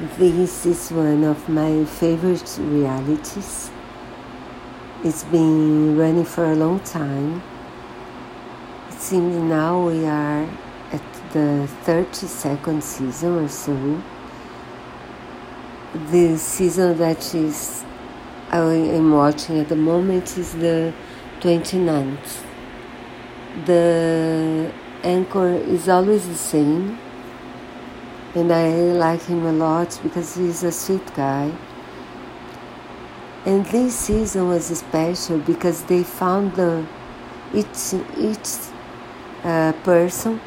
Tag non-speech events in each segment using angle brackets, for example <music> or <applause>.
This is one of my favorite realities. It's been running for a long time. It seems now we are at the 32nd season or so. The season that is I am watching at the moment is the 29th. The anchor is always the same and I like him a lot because he's a sweet guy. And this season was special because they found the each each uh, person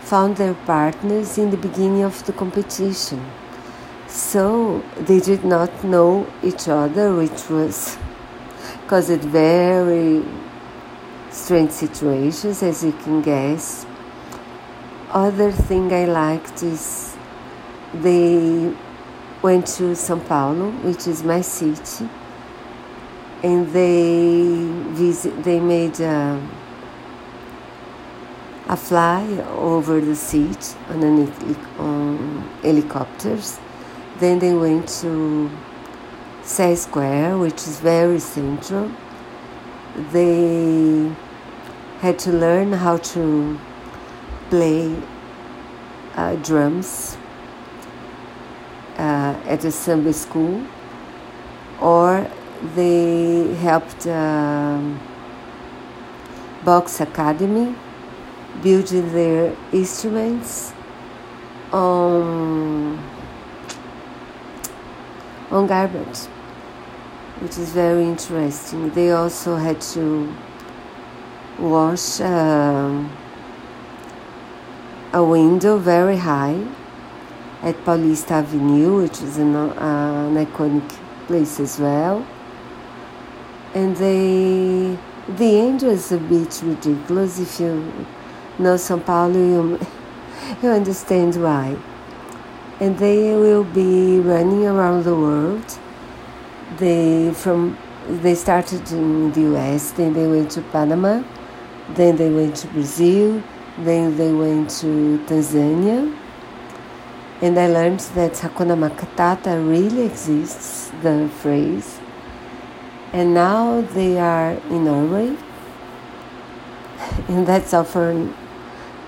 found their partners in the beginning of the competition. So they did not know each other, which was <laughs> caused very strange situations, as you can guess. Other thing I liked is they went to São Paulo, which is my city, and they visit. They made a, a fly over the city on, an, on helicopters. Then they went to Sé Square, which is very central. They had to learn how to play uh, drums uh, at a samba school, or they helped um, box academy building their instruments on on garbage, which is very interesting. They also had to wash um, a window very high at Paulista Avenue, which is an, uh, an iconic place as well. And they, the end was a bit ridiculous. If you know São Paulo, you, <laughs> you understand why. And they will be running around the world. They from they started in the US, then they went to Panama, then they went to Brazil, then they went to Tanzania and I learned that Hakuna Matata really exists, the phrase. And now they are in Norway. <laughs> And that's all for,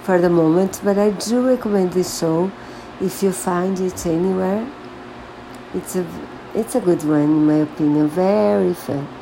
for the moment. But I do recommend this show if you find it anywhere. It's a, it's a good one, in my opinion. Very fun.